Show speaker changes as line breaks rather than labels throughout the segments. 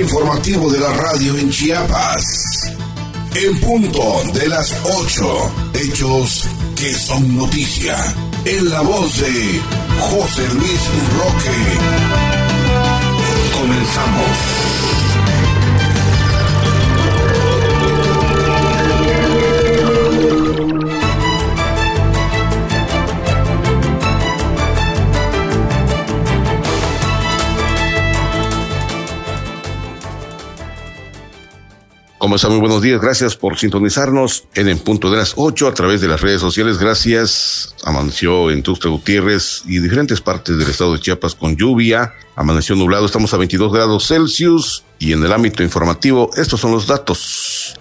informativo de la radio en Chiapas. En punto de las 8, hechos que son noticia. En la voz de José Luis Roque. Comenzamos. ¿Cómo están? Muy buenos días. Gracias por sintonizarnos en el punto de las 8 a través de las redes sociales. Gracias. Amaneció en Tuxtla Gutiérrez y diferentes partes del estado de Chiapas con lluvia. Amaneció nublado. Estamos a 22 grados Celsius. Y en el ámbito informativo, estos son los datos.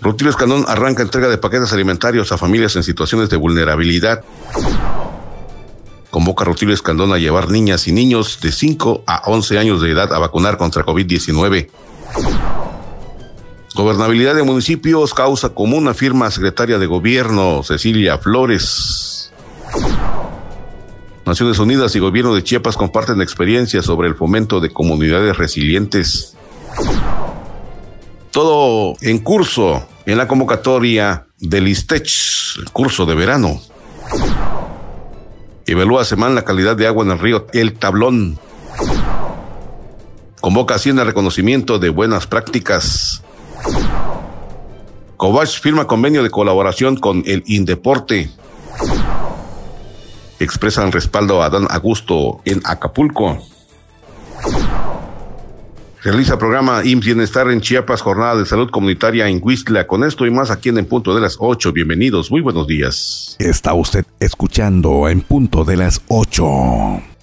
Rutilio Escandón arranca entrega de paquetes alimentarios a familias en situaciones de vulnerabilidad. Convoca a Rutilio Escandón a llevar niñas y niños de 5 a 11 años de edad a vacunar contra COVID-19. Gobernabilidad de municipios, causa común, afirma secretaria de gobierno Cecilia Flores. Naciones Unidas y gobierno de Chiapas comparten experiencias sobre el fomento de comunidades resilientes. Todo en curso en la convocatoria del ISTECH, el curso de verano. Evalúa semana la calidad de agua en el río El Tablón. Convoca Hacienda reconocimiento de buenas prácticas. Cobach firma convenio de colaboración con el Indeporte. Expresan respaldo a Dan Augusto en Acapulco. Realiza programa IMSS Bienestar en Chiapas, jornada de salud comunitaria en Huistla. Con esto y más aquí en En Punto de las 8. Bienvenidos, muy buenos días.
Está usted escuchando En Punto de las 8.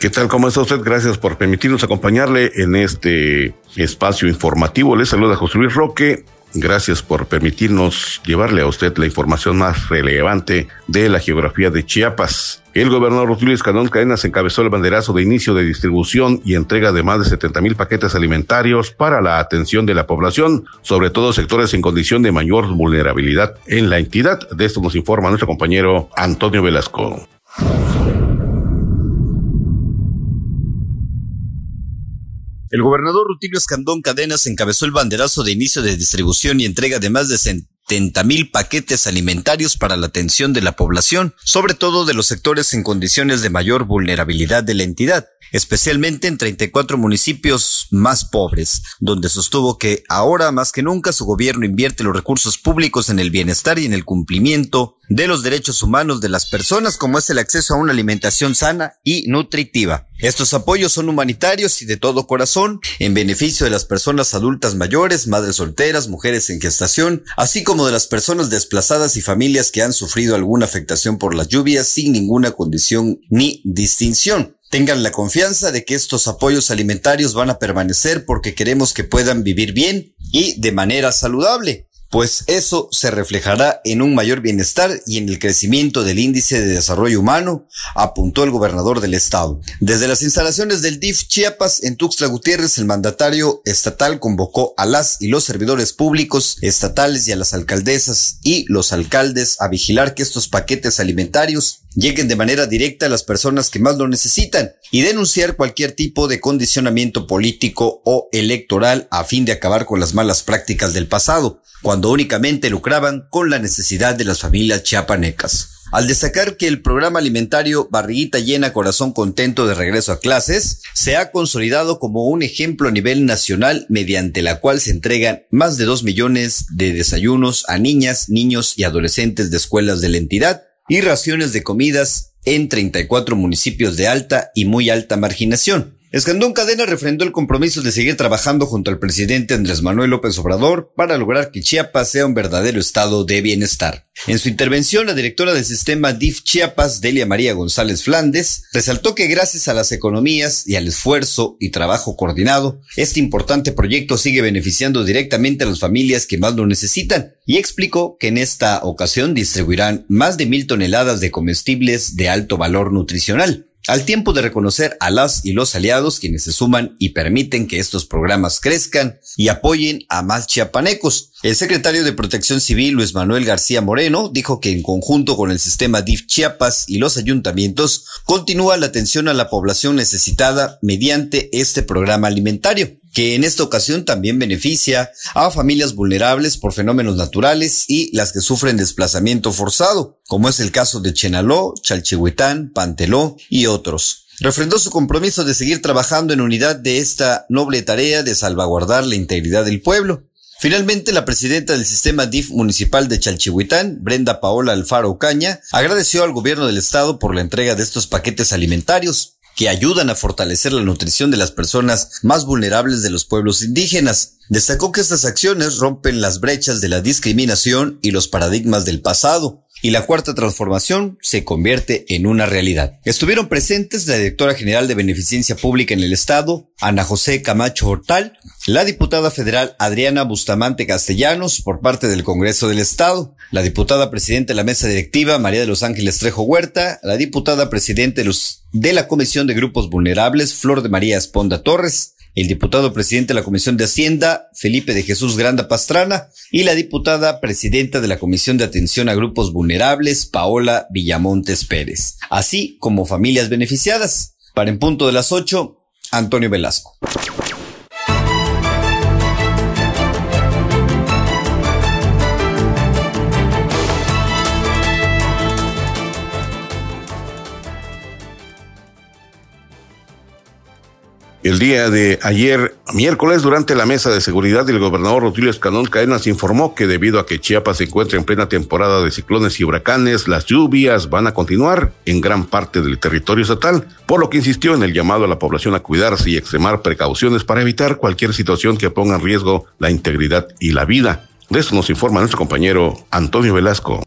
¿Qué tal? ¿Cómo está usted? Gracias por permitirnos acompañarle en este espacio informativo. Le saluda José Luis Roque. Gracias por permitirnos llevarle a usted la información más relevante de la geografía de Chiapas. El gobernador Rutilio Escandón Cadenas encabezó el banderazo de inicio de distribución y entrega de más de 70 mil paquetes alimentarios para la atención de la población, sobre todo sectores en condición de mayor vulnerabilidad en la entidad. De esto nos informa nuestro compañero Antonio Velasco.
El gobernador Rutilio Escandón Cadenas encabezó el banderazo de inicio de distribución y entrega de más de 70 mil paquetes alimentarios para la atención de la población, sobre todo de los sectores en condiciones de mayor vulnerabilidad de la entidad especialmente en 34 municipios más pobres, donde sostuvo que ahora más que nunca su gobierno invierte los recursos públicos en el bienestar y en el cumplimiento de los derechos humanos de las personas, como es el acceso a una alimentación sana y nutritiva. Estos apoyos son humanitarios y de todo corazón, en beneficio de las personas adultas mayores, madres solteras, mujeres en gestación, así como de las personas desplazadas y familias que han sufrido alguna afectación por las lluvias sin ninguna condición ni distinción. Tengan la confianza de que estos apoyos alimentarios van a permanecer porque queremos que puedan vivir bien y de manera saludable pues eso se reflejará en un mayor bienestar y en el crecimiento del índice de desarrollo humano, apuntó el gobernador del estado. Desde las instalaciones del DIF Chiapas en Tuxtla Gutiérrez, el mandatario estatal convocó a las y los servidores públicos estatales y a las alcaldesas y los alcaldes a vigilar que estos paquetes alimentarios lleguen de manera directa a las personas que más lo necesitan y denunciar cualquier tipo de condicionamiento político o electoral a fin de acabar con las malas prácticas del pasado cuando únicamente lucraban con la necesidad de las familias chiapanecas. Al destacar que el programa alimentario Barriguita Llena Corazón Contento de Regreso a Clases se ha consolidado como un ejemplo a nivel nacional mediante la cual se entregan más de dos millones de desayunos a niñas, niños y adolescentes de escuelas de la entidad y raciones de comidas en 34 municipios de alta y muy alta marginación. Escandón Cadena refrendó el compromiso de seguir trabajando junto al presidente Andrés Manuel López Obrador para lograr que Chiapas sea un verdadero estado de bienestar. En su intervención, la directora del sistema DIF Chiapas, Delia María González Flandes, resaltó que gracias a las economías y al esfuerzo y trabajo coordinado, este importante proyecto sigue beneficiando directamente a las familias que más lo necesitan y explicó que en esta ocasión distribuirán más de mil toneladas de comestibles de alto valor nutricional al tiempo de reconocer a las y los aliados quienes se suman y permiten que estos programas crezcan y apoyen a más chiapanecos. El secretario de Protección Civil, Luis Manuel García Moreno, dijo que en conjunto con el sistema DIF Chiapas y los ayuntamientos, continúa la atención a la población necesitada mediante este programa alimentario que en esta ocasión también beneficia a familias vulnerables por fenómenos naturales y las que sufren desplazamiento forzado, como es el caso de Chenaló, Chalchihuitán, Panteló y otros. Refrendó su compromiso de seguir trabajando en unidad de esta noble tarea de salvaguardar la integridad del pueblo. Finalmente, la presidenta del sistema DIF municipal de Chalchihuitán, Brenda Paola Alfaro Caña, agradeció al gobierno del estado por la entrega de estos paquetes alimentarios que ayudan a fortalecer la nutrición de las personas más vulnerables de los pueblos indígenas. Destacó que estas acciones rompen las brechas de la discriminación y los paradigmas del pasado, y la cuarta transformación se convierte en una realidad. Estuvieron presentes la directora general de Beneficencia Pública en el Estado, Ana José Camacho Hortal, la diputada federal Adriana Bustamante Castellanos por parte del Congreso del Estado, la diputada presidenta de la mesa directiva María de los Ángeles Trejo Huerta, la diputada presidente de la Comisión de Grupos Vulnerables Flor de María Esponda Torres, el diputado presidente de la Comisión de Hacienda, Felipe de Jesús Granda Pastrana, y la diputada presidenta de la Comisión de Atención a Grupos Vulnerables, Paola Villamontes Pérez, así como familias beneficiadas. Para en punto de las ocho, Antonio Velasco.
El día de ayer, miércoles, durante la mesa de seguridad, el gobernador Rutilio Escanón Cadenas informó que debido a que Chiapas se encuentra en plena temporada de ciclones y huracanes, las lluvias van a continuar en gran parte del territorio estatal, por lo que insistió en el llamado a la población a cuidarse y extremar precauciones para evitar cualquier situación que ponga en riesgo la integridad y la vida. De eso nos informa nuestro compañero Antonio Velasco.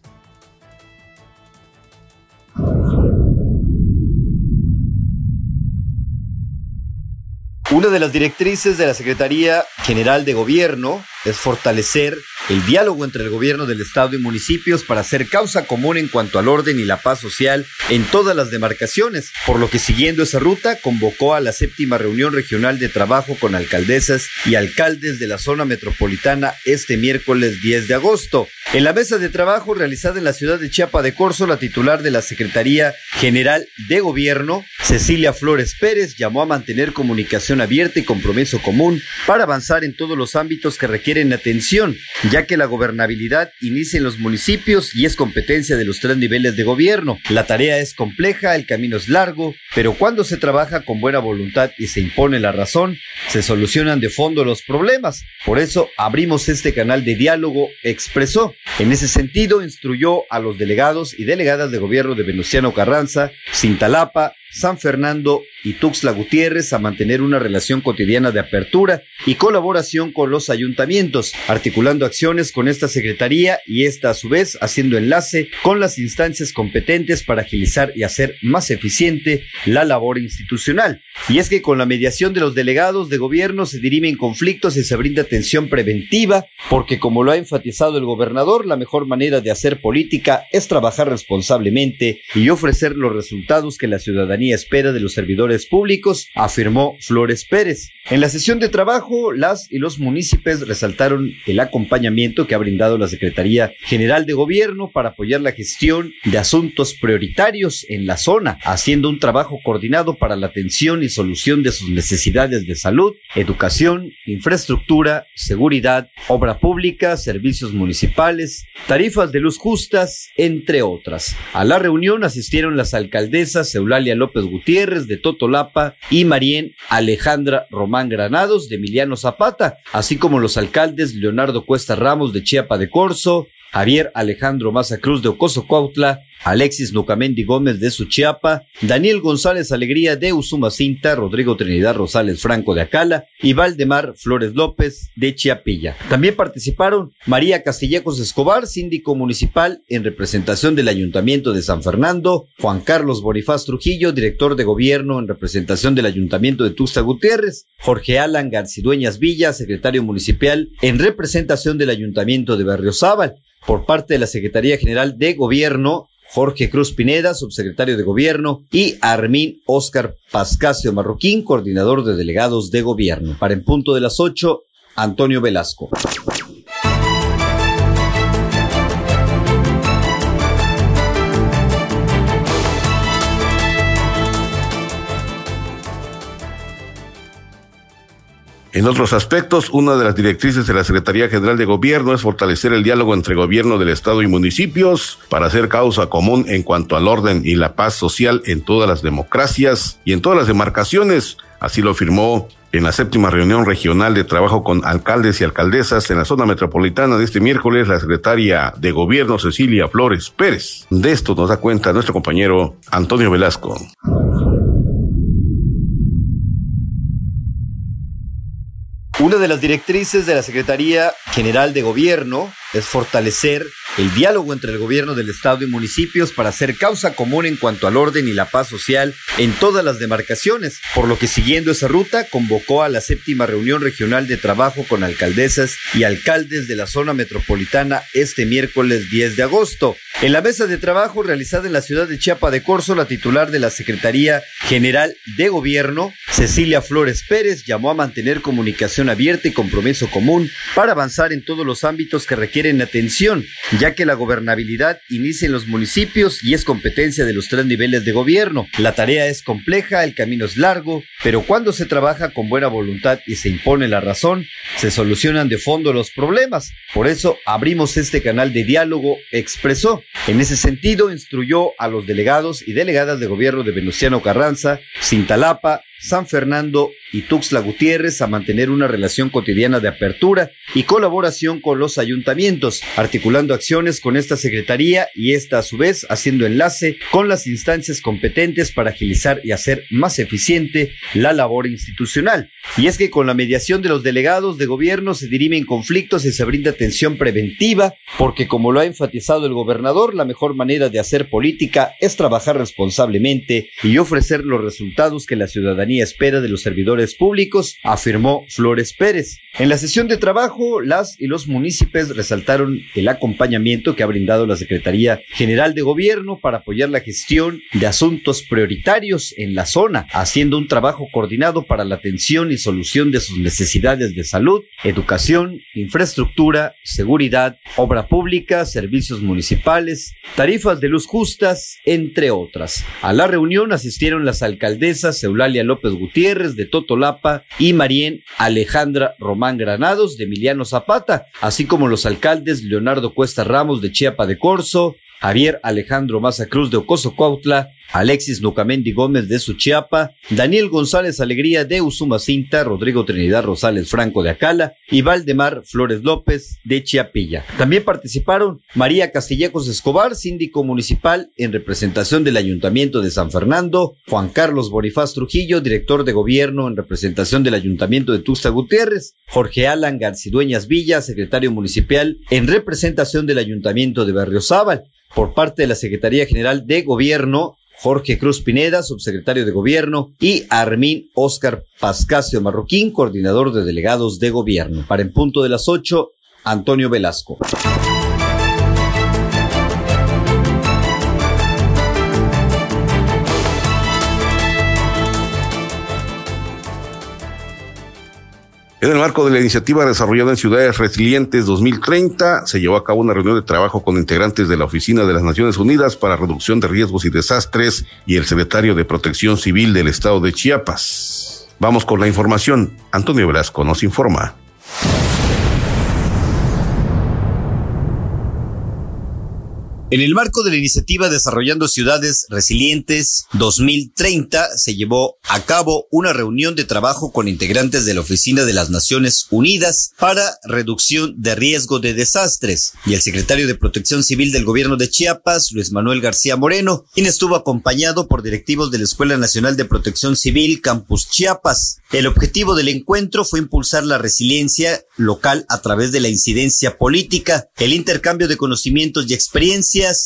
Una de las directrices de la Secretaría General de Gobierno es fortalecer el diálogo entre el gobierno del Estado y municipios para hacer causa común en cuanto al orden y la paz social en todas las demarcaciones, por lo que siguiendo esa ruta convocó a la séptima reunión regional de trabajo con alcaldesas y alcaldes de la zona metropolitana este miércoles 10 de agosto. En la mesa de trabajo realizada en la ciudad de Chiapa de Corzo, la titular de la Secretaría General de Gobierno, Cecilia Flores Pérez, llamó a mantener comunicación abierta y compromiso común para avanzar en todos los ámbitos que requieren atención, ya que la gobernabilidad inicia en los municipios y es competencia de los tres niveles de gobierno. La tarea es compleja, el camino es largo, pero cuando se trabaja con buena voluntad y se impone la razón, se solucionan de fondo los problemas. Por eso abrimos este canal de diálogo, expresó. En ese sentido, instruyó a los delegados y delegadas de gobierno de Venustiano Carranza, Cintalapa, San Fernando y Tuxtla Gutiérrez a mantener una relación cotidiana de apertura y colaboración con los ayuntamientos, articulando acciones con esta secretaría y esta a su vez haciendo enlace con las instancias competentes para agilizar y hacer más eficiente la labor institucional. Y es que con la mediación de los delegados de gobierno se dirimen conflictos y se brinda atención preventiva, porque como lo ha enfatizado el gobernador, la mejor manera de hacer política es trabajar responsablemente y ofrecer los resultados que la ciudadanía espera de los servidores públicos, afirmó Flores Pérez. En la sesión de trabajo, las y los municipios resaltaron el acompañamiento que ha brindado la Secretaría General de Gobierno para apoyar la gestión de asuntos prioritarios en la zona, haciendo un trabajo coordinado para la atención y solución de sus necesidades de salud, educación, infraestructura, seguridad, obra pública, servicios municipales, tarifas de luz justas, entre otras. A la reunión asistieron las alcaldesas Eulalia López Gutiérrez de Totolapa y Marien Alejandra Román Granados de Emiliano Zapata, así como los alcaldes Leonardo Cuesta Ramos de Chiapa de Corzo, Javier Alejandro Maza Cruz de Ocoso Cuautla, Alexis Nucamendi Gómez de Suchiapa, Daniel González Alegría de Usumacinta, Rodrigo Trinidad Rosales Franco de Acala y Valdemar Flores López de Chiapilla. También participaron María Castillejos Escobar, síndico municipal en representación del Ayuntamiento de San Fernando, Juan Carlos Bonifaz Trujillo, director de gobierno en representación del Ayuntamiento de Tusta Gutiérrez, Jorge Alan Garcidueñas Villa, secretario municipal en representación del Ayuntamiento de Berriozábal. Por parte de la Secretaría General de Gobierno, Jorge Cruz Pineda, subsecretario de Gobierno, y Armín Oscar Pascasio Marroquín, coordinador de delegados de gobierno. Para en punto de las ocho, Antonio Velasco.
En otros aspectos, una de las directrices de la Secretaría General de Gobierno es fortalecer el diálogo entre gobierno del Estado y municipios para hacer causa común en cuanto al orden y la paz social en todas las democracias y en todas las demarcaciones. Así lo afirmó en la séptima reunión regional de trabajo con alcaldes y alcaldesas en la zona metropolitana de este miércoles, la secretaria de Gobierno Cecilia Flores Pérez. De esto nos da cuenta nuestro compañero Antonio Velasco.
Una de las directrices de la Secretaría General de Gobierno es fortalecer el diálogo entre el gobierno del Estado y municipios para hacer causa común en cuanto al orden y la paz social en todas las demarcaciones, por lo que siguiendo esa ruta convocó a la séptima reunión regional de trabajo con alcaldesas y alcaldes de la zona metropolitana este miércoles 10 de agosto. En la mesa de trabajo realizada en la ciudad de Chiapa de Corzo, la titular de la Secretaría General de Gobierno, Cecilia Flores Pérez, llamó a mantener comunicación abierta y compromiso común para avanzar en todos los ámbitos que requieren en atención, ya que la gobernabilidad inicia en los municipios y es competencia de los tres niveles de gobierno. La tarea es compleja, el camino es largo, pero cuando se trabaja con buena voluntad y se impone la razón, se solucionan de fondo los problemas. Por eso abrimos este canal de diálogo, expresó. En ese sentido, instruyó a los delegados y delegadas de gobierno de Venustiano Carranza, Cintalapa, San Fernando y Tuxtla Gutiérrez a mantener una relación cotidiana de apertura y colaboración con los ayuntamientos, articulando acciones con esta secretaría y esta a su vez haciendo enlace con las instancias competentes para agilizar y hacer más eficiente la labor institucional. Y es que con la mediación de los delegados de gobierno se dirimen conflictos y se brinda atención preventiva, porque como lo ha enfatizado el gobernador, la mejor manera de hacer política es trabajar responsablemente y ofrecer los resultados que la ciudadanía espera de los servidores públicos, afirmó Flores Pérez. En la sesión de trabajo, las y los municipios resaltaron el acompañamiento que ha brindado la Secretaría General de Gobierno para apoyar la gestión de asuntos prioritarios en la zona, haciendo un trabajo coordinado para la atención y solución de sus necesidades de salud, educación, infraestructura, seguridad, obra pública, servicios municipales, tarifas de luz justas, entre otras. A la reunión asistieron las alcaldesas Eulalia López Gutiérrez de Totolapa y Marien Alejandra Román Granados de Emiliano Zapata, así como los alcaldes Leonardo Cuesta Ramos de Chiapa de Corzo, Javier Alejandro Maza Cruz de Ocoso Cuautla, Alexis Nucamendi Gómez de Suchiapa, Daniel González Alegría de Usumacinta, Rodrigo Trinidad Rosales Franco de Acala y Valdemar Flores López de Chiapilla. También participaron María Castillejos Escobar, síndico municipal en representación del Ayuntamiento de San Fernando, Juan Carlos Bonifaz Trujillo, director de gobierno en representación del Ayuntamiento de Tusta Gutiérrez, Jorge Alan Garcidueñas Villa, secretario municipal en representación del Ayuntamiento de Berriozábal. Por parte de la Secretaría General de Gobierno, Jorge Cruz Pineda, subsecretario de Gobierno, y Armín Oscar Pascasio Marroquín, coordinador de delegados de gobierno. Para en punto de las ocho, Antonio Velasco.
En el marco de la iniciativa desarrollada en Ciudades Resilientes 2030, se llevó a cabo una reunión de trabajo con integrantes de la Oficina de las Naciones Unidas para Reducción de Riesgos y Desastres y el secretario de Protección Civil del Estado de Chiapas. Vamos con la información. Antonio Velasco nos informa.
En el marco de la iniciativa Desarrollando Ciudades Resilientes 2030 se llevó a cabo una reunión de trabajo con integrantes de la Oficina de las Naciones Unidas para reducción de riesgo de desastres y el secretario de Protección Civil del Gobierno de Chiapas, Luis Manuel García Moreno, quien estuvo acompañado por directivos de la Escuela Nacional de Protección Civil Campus Chiapas. El objetivo del encuentro fue impulsar la resiliencia local a través de la incidencia política, el intercambio de conocimientos y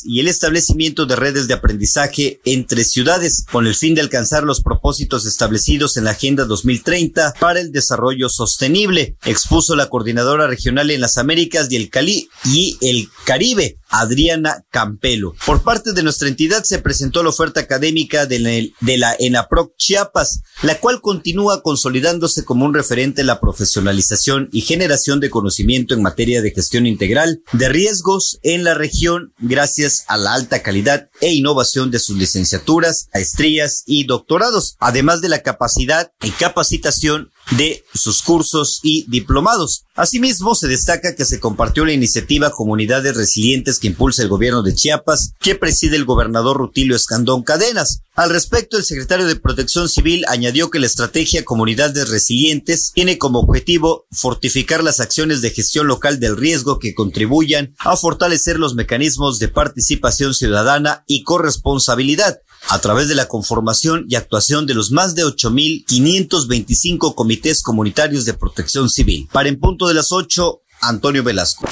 y el establecimiento de redes de aprendizaje entre ciudades con el fin de alcanzar los propósitos establecidos en la Agenda 2030 para el desarrollo sostenible, expuso la coordinadora regional en las Américas Cali y el Caribe, Adriana Campelo. Por parte de nuestra entidad se presentó la oferta académica de la, la ENAPROC Chiapas, la cual continúa consolidándose como un referente en la profesionalización y generación de conocimiento en materia de gestión integral de riesgos en la región gracias a la alta calidad e innovación de sus licenciaturas, maestrías y doctorados, además de la capacidad y capacitación de sus cursos y diplomados. Asimismo, se destaca que se compartió la iniciativa Comunidades Resilientes que impulsa el gobierno de Chiapas, que preside el gobernador Rutilio Escandón Cadenas. Al respecto, el secretario de Protección Civil añadió que la estrategia Comunidades Resilientes tiene como objetivo fortificar las acciones de gestión local del riesgo que contribuyan a fortalecer los mecanismos de participación ciudadana y corresponsabilidad a través de la conformación y actuación de los más de 8.525 comités comunitarios de protección civil. Para en punto de las 8, Antonio Velasco.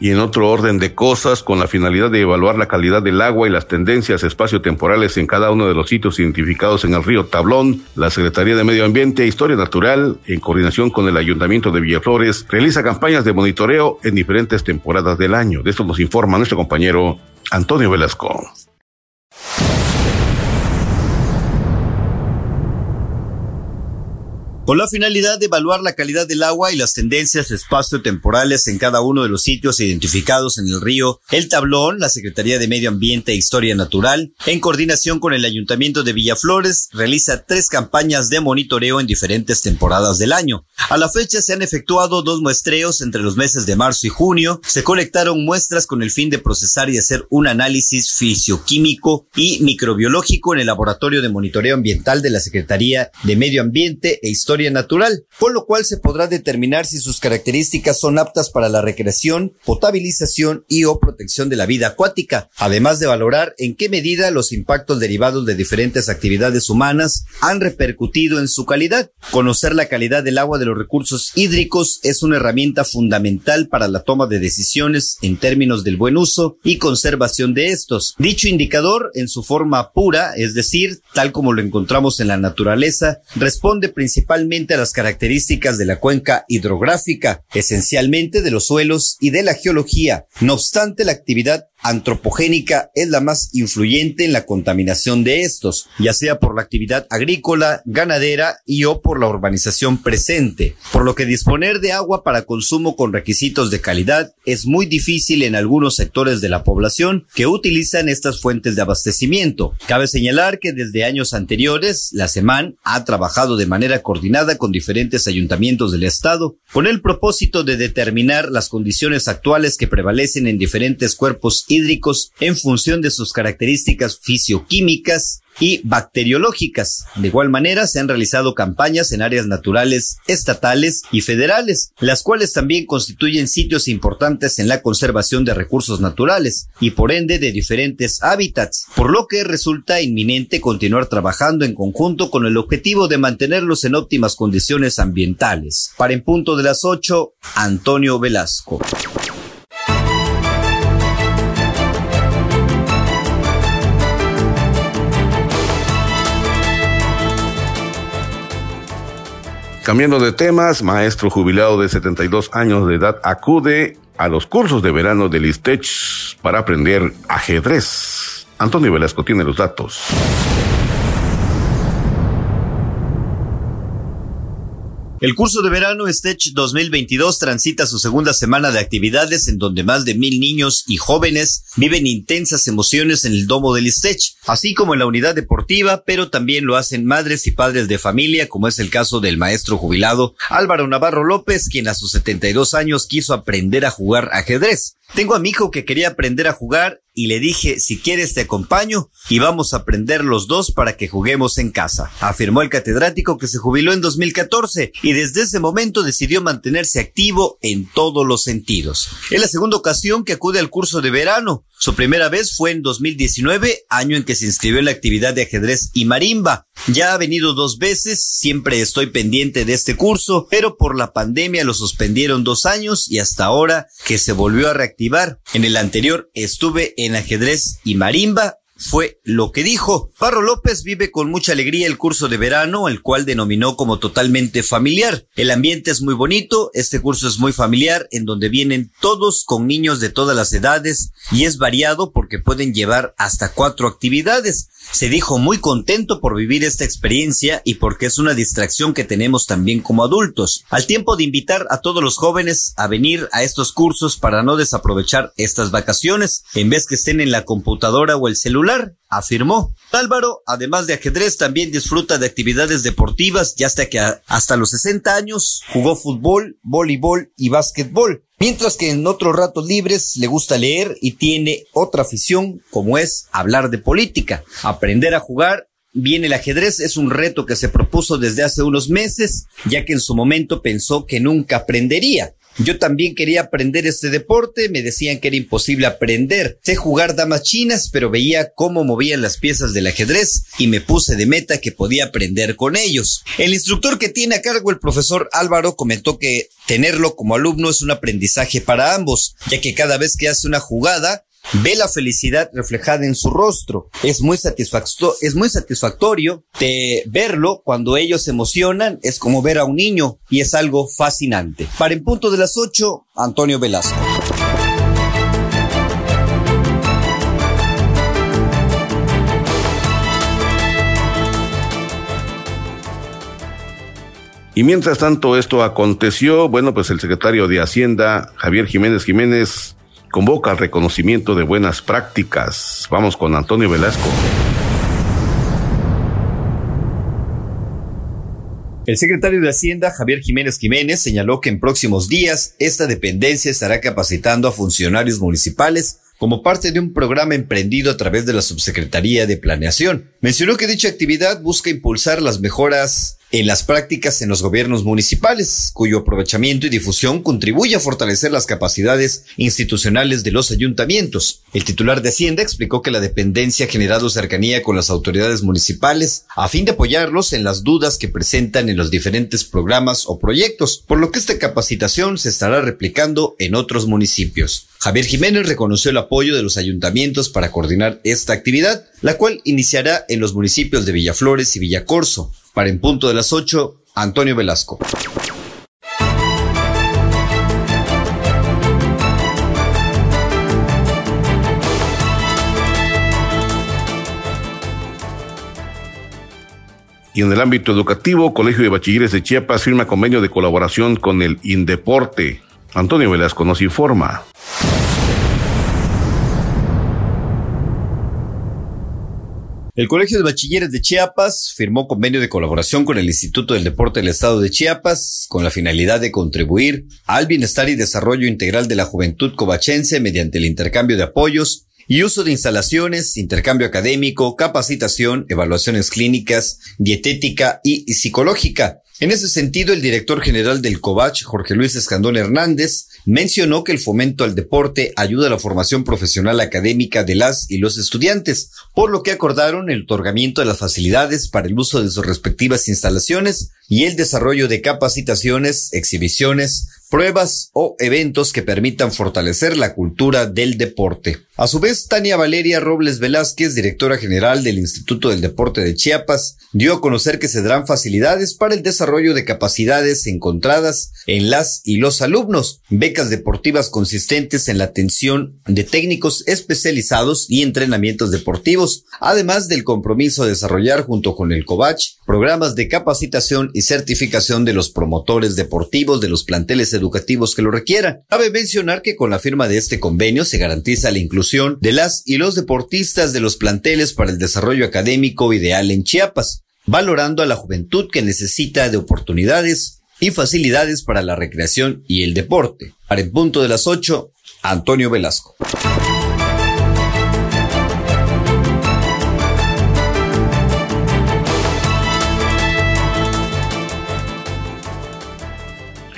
Y en otro orden de cosas, con la finalidad de evaluar la calidad del agua y las tendencias espaciotemporales en cada uno de los sitios identificados en el río Tablón, la Secretaría de Medio Ambiente e Historia Natural, en coordinación con el Ayuntamiento de Villaflores, realiza campañas de monitoreo en diferentes temporadas del año. De esto nos informa nuestro compañero Antonio Velasco.
Con la finalidad de evaluar la calidad del agua y las tendencias espacio-temporales en cada uno de los sitios identificados en el río El Tablón, la Secretaría de Medio Ambiente e Historia Natural, en coordinación con el Ayuntamiento de Villaflores, realiza tres campañas de monitoreo en diferentes temporadas del año. A la fecha se han efectuado dos muestreos entre los meses de marzo y junio. Se colectaron muestras con el fin de procesar y hacer un análisis fisioquímico y microbiológico en el Laboratorio de Monitoreo Ambiental de la Secretaría de Medio Ambiente e Historia natural, con lo cual se podrá determinar si sus características son aptas para la recreación, potabilización y o protección de la vida acuática, además de valorar en qué medida los impactos derivados de diferentes actividades humanas han repercutido en su calidad. Conocer la calidad del agua de los recursos hídricos es una herramienta fundamental para la toma de decisiones en términos del buen uso y conservación de estos. Dicho indicador, en su forma pura, es decir, tal como lo encontramos en la naturaleza, responde principalmente a las características de la cuenca hidrográfica, esencialmente de los suelos y de la geología. No obstante, la actividad antropogénica es la más influyente en la contaminación de estos, ya sea por la actividad agrícola, ganadera y o por la urbanización presente, por lo que disponer de agua para consumo con requisitos de calidad es muy difícil en algunos sectores de la población que utilizan estas fuentes de abastecimiento. Cabe señalar que desde años anteriores, la SEMAN ha trabajado de manera coordinada con diferentes ayuntamientos del estado con el propósito de determinar las condiciones actuales que prevalecen en diferentes cuerpos hídricos en función de sus características fisioquímicas y bacteriológicas. De igual manera, se han realizado campañas en áreas naturales estatales y federales, las cuales también constituyen sitios importantes en la conservación de recursos naturales y por ende de diferentes hábitats, por lo que resulta inminente continuar trabajando en conjunto con el objetivo de mantenerlos en óptimas condiciones ambientales. Para en punto de las 8, Antonio Velasco.
Cambiando de temas, maestro jubilado de 72 años de edad acude a los cursos de verano del ISTECH para aprender ajedrez. Antonio Velasco tiene los datos.
El curso de verano STECH 2022 transita su segunda semana de actividades en donde más de mil niños y jóvenes viven intensas emociones en el domo del STECH, así como en la unidad deportiva, pero también lo hacen madres y padres de familia, como es el caso del maestro jubilado Álvaro Navarro López, quien a sus 72 años quiso aprender a jugar ajedrez. Tengo a mi hijo que quería aprender a jugar y le dije, si quieres te acompaño y vamos a aprender los dos para que juguemos en casa, afirmó el catedrático que se jubiló en 2014 y desde ese momento decidió mantenerse activo en todos los sentidos. Es la segunda ocasión que acude al curso de verano. Su primera vez fue en 2019, año en que se inscribió en la actividad de ajedrez y marimba. Ya ha venido dos veces, siempre estoy pendiente de este curso, pero por la pandemia lo suspendieron dos años y hasta ahora que se volvió a reactivar. En el anterior estuve en ajedrez y marimba fue lo que dijo. Barro López vive con mucha alegría el curso de verano, el cual denominó como totalmente familiar. El ambiente es muy bonito, este curso es muy familiar, en donde vienen todos con niños de todas las edades y es variado porque pueden llevar hasta cuatro actividades. Se dijo muy contento por vivir esta experiencia y porque es una distracción que tenemos también como adultos. Al tiempo de invitar a todos los jóvenes a venir a estos cursos para no desaprovechar estas vacaciones, en vez que estén en la computadora o el celular, afirmó. Álvaro, además de ajedrez, también disfruta de actividades deportivas, ya hasta que hasta los 60 años jugó fútbol, voleibol y básquetbol. Mientras que en otros ratos libres le gusta leer y tiene otra afición como es hablar de política. Aprender a jugar Bien, el ajedrez es un reto que se propuso desde hace unos meses, ya que en su momento pensó que nunca aprendería. Yo también quería aprender este deporte, me decían que era imposible aprender. Sé jugar damas chinas, pero veía cómo movían las piezas del ajedrez y me puse de meta que podía aprender con ellos. El instructor que tiene a cargo el profesor Álvaro comentó que tenerlo como alumno es un aprendizaje para ambos, ya que cada vez que hace una jugada, ve la felicidad reflejada en su rostro. Es muy, es muy satisfactorio verlo cuando ellos se emocionan, es como ver a un niño y es algo fascinante. Para en punto de las 8, Antonio Velasco.
Y mientras tanto esto aconteció, bueno, pues el secretario de Hacienda, Javier Jiménez Jiménez, convoca al reconocimiento de buenas prácticas. Vamos con Antonio Velasco.
El secretario de Hacienda, Javier Jiménez Jiménez, señaló que en próximos días esta dependencia estará capacitando a funcionarios municipales como parte de un programa emprendido a través de la Subsecretaría de Planeación. Mencionó que dicha actividad busca impulsar las mejoras en las prácticas en los gobiernos municipales, cuyo aprovechamiento y difusión contribuye a fortalecer las capacidades institucionales de los ayuntamientos. El titular de Hacienda explicó que la dependencia ha generado cercanía con las autoridades municipales a fin de apoyarlos en las dudas que presentan en los diferentes programas o proyectos, por lo que esta capacitación se estará replicando en otros municipios. Javier Jiménez reconoció el apoyo de los ayuntamientos para coordinar esta actividad, la cual iniciará en los municipios de Villaflores y Villacorso. Para en punto de las 8, Antonio Velasco.
Y en el ámbito educativo, Colegio de Bachilleres de Chiapas firma convenio de colaboración con el Indeporte. Antonio Velasco nos informa.
El Colegio de Bachilleres de Chiapas firmó convenio de colaboración con el Instituto del Deporte del Estado de Chiapas con la finalidad de contribuir al bienestar y desarrollo integral de la juventud covachense mediante el intercambio de apoyos y uso de instalaciones, intercambio académico, capacitación, evaluaciones clínicas, dietética y psicológica. En ese sentido, el director general del COVACH, Jorge Luis Escandón Hernández, mencionó que el fomento al deporte ayuda a la formación profesional académica de las y los estudiantes, por lo que acordaron el otorgamiento de las facilidades para el uso de sus respectivas instalaciones y el desarrollo de capacitaciones, exhibiciones, pruebas o eventos que permitan fortalecer la cultura del deporte. A su vez, Tania Valeria Robles Velázquez, directora general del Instituto del Deporte de Chiapas, dio a conocer que se darán facilidades para el desarrollo de capacidades encontradas en las y los alumnos, becas deportivas consistentes en la atención de técnicos especializados y entrenamientos deportivos, además del compromiso de desarrollar junto con el COVACH programas de capacitación y certificación de los promotores deportivos de los planteles educativos que lo requieran. Cabe mencionar que con la firma de este convenio se garantiza la inclusión de las y los deportistas de los planteles para el desarrollo académico ideal en Chiapas, valorando a la juventud que necesita de oportunidades y facilidades para la recreación y el deporte. Para el punto de las 8, Antonio Velasco.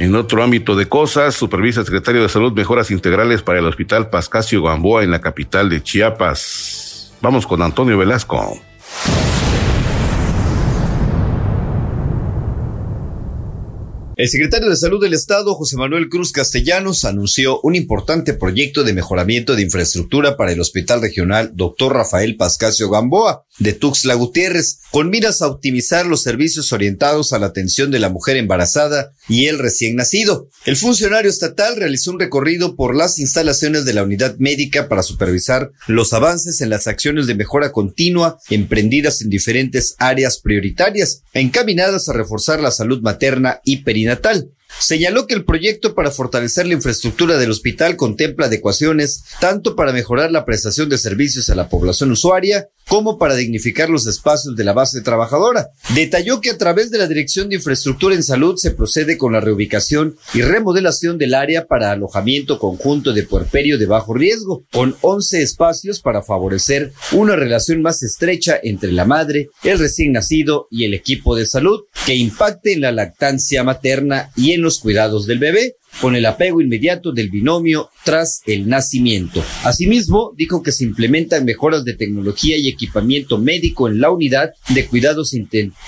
En otro ámbito de cosas, supervisa el secretario de Salud mejoras integrales para el Hospital Pascasio Gamboa en la capital de Chiapas. Vamos con Antonio Velasco.
El secretario de Salud del Estado, José Manuel Cruz Castellanos, anunció un importante proyecto de mejoramiento de infraestructura para el Hospital Regional Dr. Rafael Pascasio Gamboa de Tuxtla Gutiérrez, con miras a optimizar los servicios orientados a la atención de la mujer embarazada y el recién nacido. El funcionario estatal realizó un recorrido por las instalaciones de la unidad médica para supervisar los avances en las acciones de mejora continua emprendidas en diferentes áreas prioritarias, encaminadas a reforzar la salud materna y perinatal natal. Señaló que el proyecto para fortalecer la infraestructura del hospital contempla adecuaciones tanto para mejorar la prestación de servicios a la población usuaria como para dignificar los espacios de la base trabajadora. Detalló que a través de la Dirección de Infraestructura en Salud se procede con la reubicación y remodelación del área para alojamiento conjunto de puerperio de bajo riesgo, con 11 espacios para favorecer una relación más estrecha entre la madre, el recién nacido y el equipo de salud, que impacte en la lactancia materna y en los cuidados del bebé, con el apego inmediato del binomio tras el nacimiento. Asimismo, dijo que se implementan mejoras de tecnología y equipamiento médico en la unidad de cuidados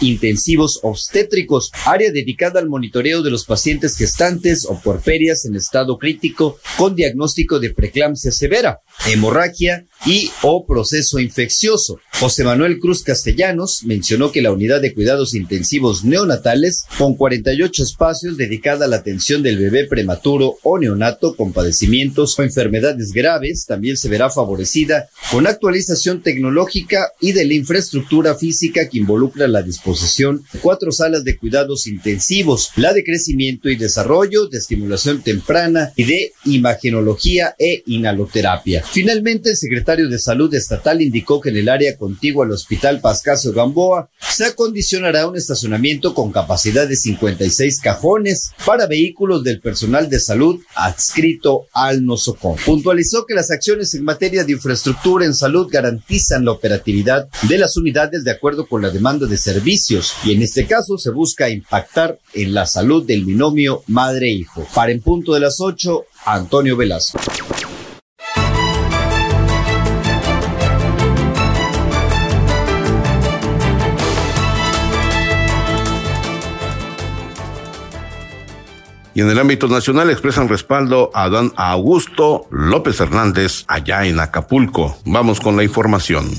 intensivos obstétricos, área dedicada al monitoreo de los pacientes gestantes o puerperias en estado crítico con diagnóstico de preeclampsia severa, hemorragia y o proceso infeccioso. José Manuel Cruz Castellanos mencionó que la unidad de cuidados intensivos neonatales, con 48 espacios dedicada a la atención del bebé prematuro o neonato con padecimientos o enfermedades graves, también se verá favorecida con actualización tecnológica y de la infraestructura física que involucra la disposición de cuatro salas de cuidados intensivos, la de crecimiento y desarrollo, de estimulación temprana y de imagenología e inhaloterapia. Finalmente, el secretario de Salud Estatal indicó que en el área contigua al Hospital Pascasio Gamboa se acondicionará un estacionamiento con capacidad de 56 cajones para vehículos del personal de salud adscrito al nosocom. Puntualizó que las acciones en materia de infraestructura en salud garantizan la operatividad de las unidades de acuerdo con la demanda de servicios y en este caso se busca impactar en la salud del binomio madre-hijo. Para en punto de las 8, Antonio Velasco.
Y en el ámbito nacional expresan respaldo a don Augusto López Hernández allá en Acapulco. Vamos con la información.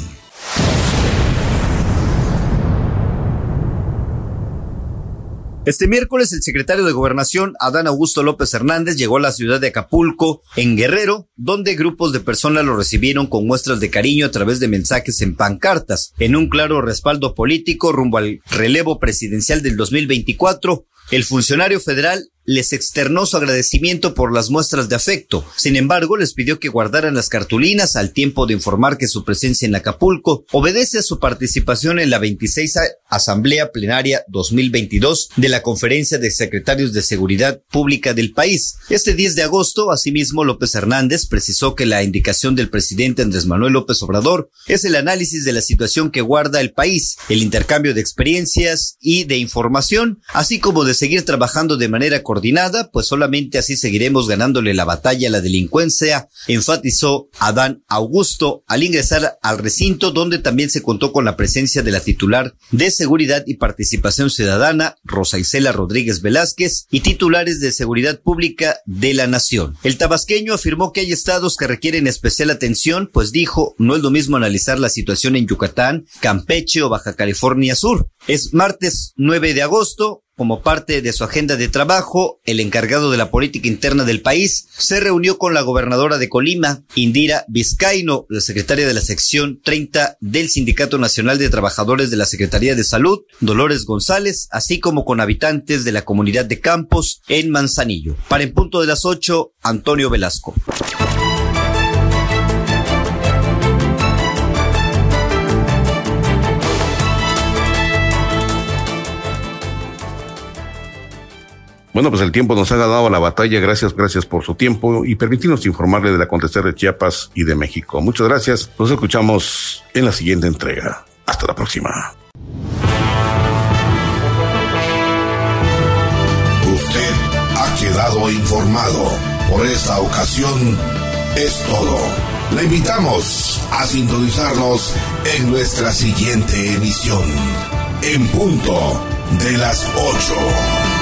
Este miércoles el secretario de Gobernación, Adán Augusto López Hernández, llegó a la ciudad de Acapulco, en Guerrero, donde grupos de personas lo recibieron con muestras de cariño a través de mensajes en pancartas, en un claro respaldo político rumbo al relevo presidencial del 2024. El funcionario federal les externó su agradecimiento por las muestras de afecto. Sin embargo, les pidió que guardaran las cartulinas al tiempo de informar que su presencia en Acapulco obedece a su participación en la 26 Asamblea Plenaria 2022 de la Conferencia de Secretarios de Seguridad Pública del país. Este 10 de agosto, asimismo, López Hernández precisó que la indicación del presidente Andrés Manuel López Obrador es el análisis de la situación que guarda el país, el intercambio de experiencias y de información, así como de seguir trabajando de manera coordinada, pues solamente así seguiremos ganándole la batalla a la delincuencia, enfatizó Adán Augusto al ingresar al recinto donde también se contó con la presencia de la titular de Seguridad y Participación Ciudadana, Rosa Isela Rodríguez Velázquez, y titulares de Seguridad Pública de la Nación. El tabasqueño afirmó que hay estados que requieren especial atención, pues dijo, no es lo mismo analizar la situación en Yucatán, Campeche o Baja California Sur. Es martes 9 de agosto, como parte de su agenda de trabajo, el encargado de la política interna del país se reunió con la gobernadora de Colima, Indira Vizcaino, la secretaria de la sección 30 del Sindicato Nacional de Trabajadores de la Secretaría de Salud, Dolores González, así como con habitantes de la comunidad de Campos en Manzanillo. Para en punto de las 8, Antonio Velasco.
Bueno, pues el tiempo nos ha dado la batalla. Gracias, gracias por su tiempo y permitirnos informarle de la acontecer de Chiapas y de México. Muchas gracias. Nos escuchamos en la siguiente entrega. Hasta la próxima.
Usted ha quedado informado. Por esta ocasión es todo. Le invitamos a sintonizarnos en nuestra siguiente emisión. En punto de las 8.